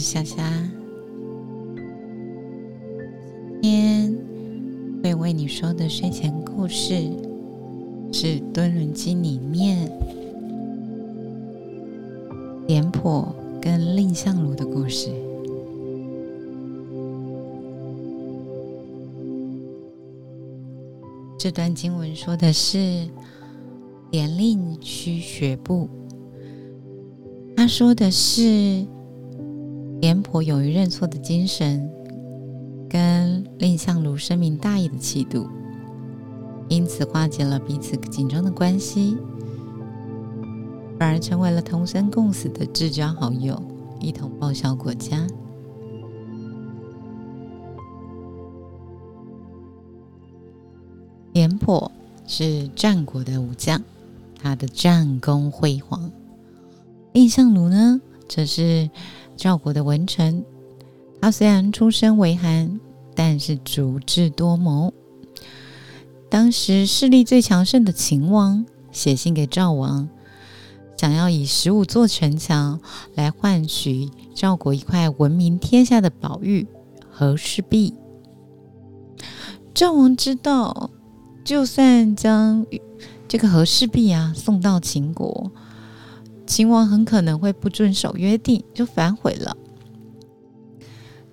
是夏夏。今天会为你说的睡前故事是《敦伦经》里面廉颇跟蔺相如的故事。这段经文说的是廉令须学步。他说的是廉颇勇于认错的精神，跟蔺相如深明大义的气度，因此化解了彼此紧张的关系，反而成为了同生共死的至交好友，一同报效国家。廉颇是战国的武将，他的战功辉煌。蔺相如呢，则是赵国的文臣。他虽然出身为寒，但是足智多谋。当时势力最强盛的秦王写信给赵王，想要以十五座城墙来换取赵国一块闻名天下的宝玉和氏璧。赵王知道，就算将这个和氏璧啊送到秦国。秦王很可能会不遵守约定，就反悔了。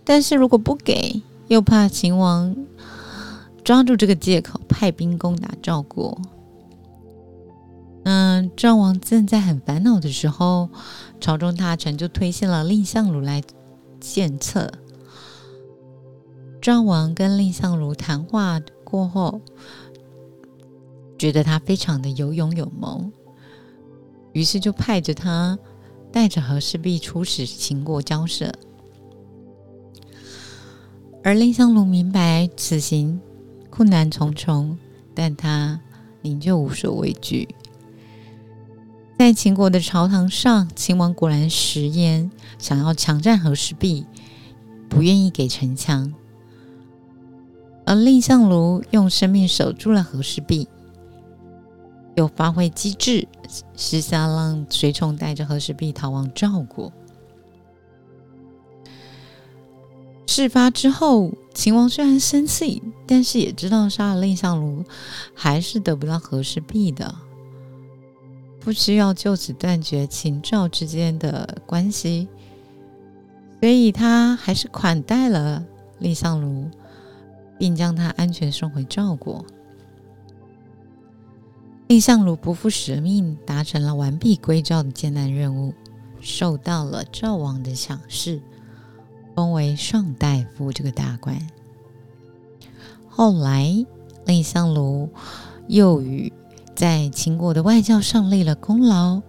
但是如果不给，又怕秦王抓住这个借口派兵攻打赵国。嗯，赵王正在很烦恼的时候，朝中大臣就推荐了蔺相如来献策。赵王跟蔺相如谈话过后，觉得他非常的有勇有谋。于是就派着他带着和氏璧出使秦国交涉，而蔺相如明白此行困难重重，但他仍旧无所畏惧。在秦国的朝堂上，秦王果然食言，想要强占和氏璧，不愿意给城墙，而蔺相如用生命守住了和氏璧。又发挥机智，私下让随从带着和氏璧逃往赵国。事发之后，秦王虽然生气，但是也知道杀了蔺相如还是得不到和氏璧的，不需要就此断绝秦赵之间的关系，所以他还是款待了蔺相如，并将他安全送回赵国。蔺相如不负使命，达成了完璧归赵的艰难任务，受到了赵王的赏识，封为上大夫这个大官。后来，蔺相如又与在秦国的外交上立了功劳，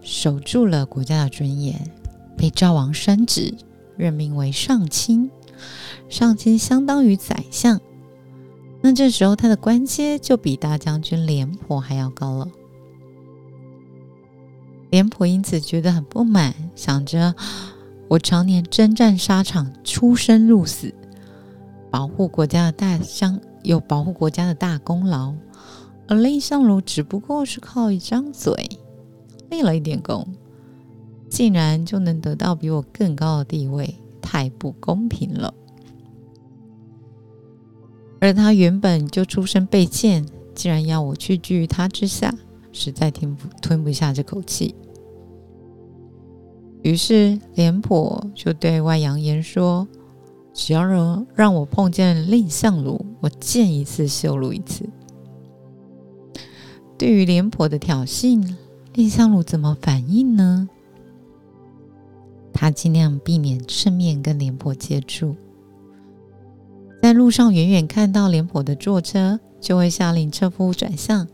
守住了国家的尊严，被赵王升职，任命为上卿。上卿相当于宰相。那这时候，他的官阶就比大将军廉颇还要高了。廉颇因此觉得很不满，想着我常年征战沙场，出生入死，保护国家的大相，有保护国家的大功劳，而蔺相如只不过是靠一张嘴立了一点功，竟然就能得到比我更高的地位，太不公平了。而他原本就出身卑贱，竟然要我去居于他之下，实在听不吞不下这口气。于是廉颇就对外扬言说：“只要让让我碰见蔺相如，我见一次羞辱一次。”对于廉颇的挑衅，蔺相如怎么反应呢？他尽量避免正面跟廉颇接触。在路上远远看到廉颇的坐车，就会下令车夫转向。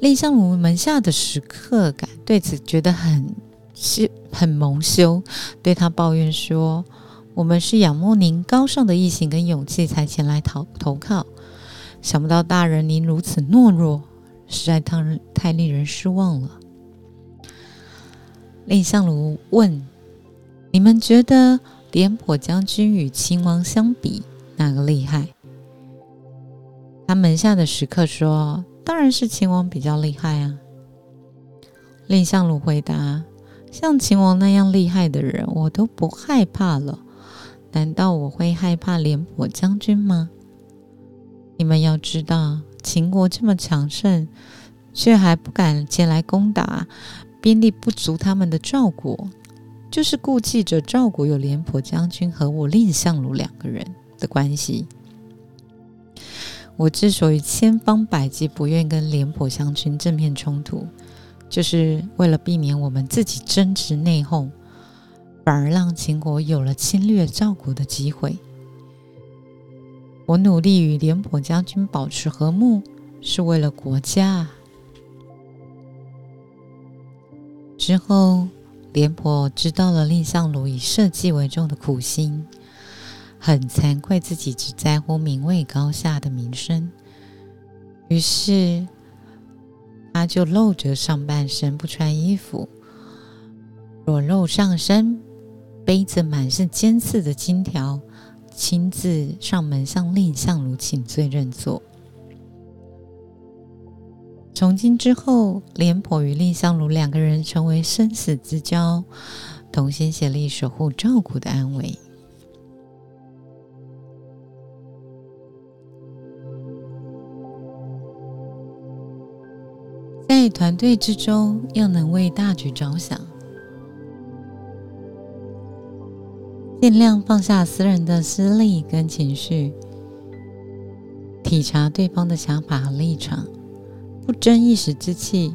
蔺相如门下的食客感对此觉得很羞，很蒙羞，对他抱怨说：“我们是仰慕您高尚的义行跟勇气才前来投投靠，想不到大人您如此懦弱，实在太太令人失望了。”蔺相如问：“你们觉得？”廉颇将军与秦王相比，哪个厉害？他门下的食客说：“当然是秦王比较厉害啊。”蔺相如回答：“像秦王那样厉害的人，我都不害怕了。难道我会害怕廉颇将军吗？你们要知道，秦国这么强盛，却还不敢前来攻打兵力不足他们的赵国，就是顾忌着赵国有廉颇将军和我蔺相如两个人的关系。我之所以千方百计不愿跟廉颇将军正面冲突，就是为了避免我们自己争执内讧。反而让秦国有了侵略赵国的机会。我努力与廉颇将军保持和睦，是为了国家。之后，廉颇知道了蔺相如以社稷为重的苦心，很惭愧自己只在乎名位高下的名声，于是他就露着上半身不穿衣服，裸露上身。背着满是尖刺的金条，亲自上门向蔺相如请罪认错。从今之后，廉颇与蔺相如两个人成为生死之交，同心协力守护赵国的安危。在团队之中，要能为大局着想。尽量放下私人的私利跟情绪，体察对方的想法和立场，不争一时之气，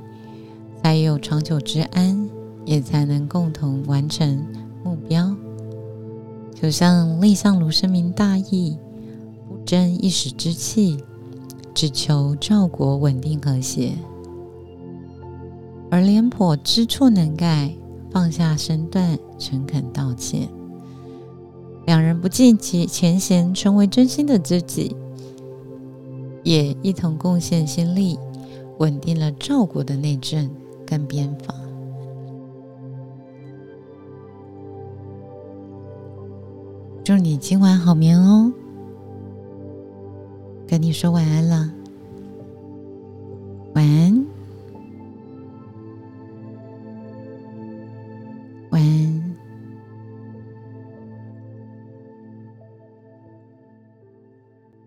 才有长久之安，也才能共同完成目标。就像蔺相如深明大义，不争一时之气，只求赵国稳定和谐；而廉颇知错能改，放下身段，诚恳道歉。两人不计其前嫌，成为真心的知己，也一同贡献心力，稳定了赵国的内政跟边防。祝你今晚好眠哦！跟你说晚安了，晚安。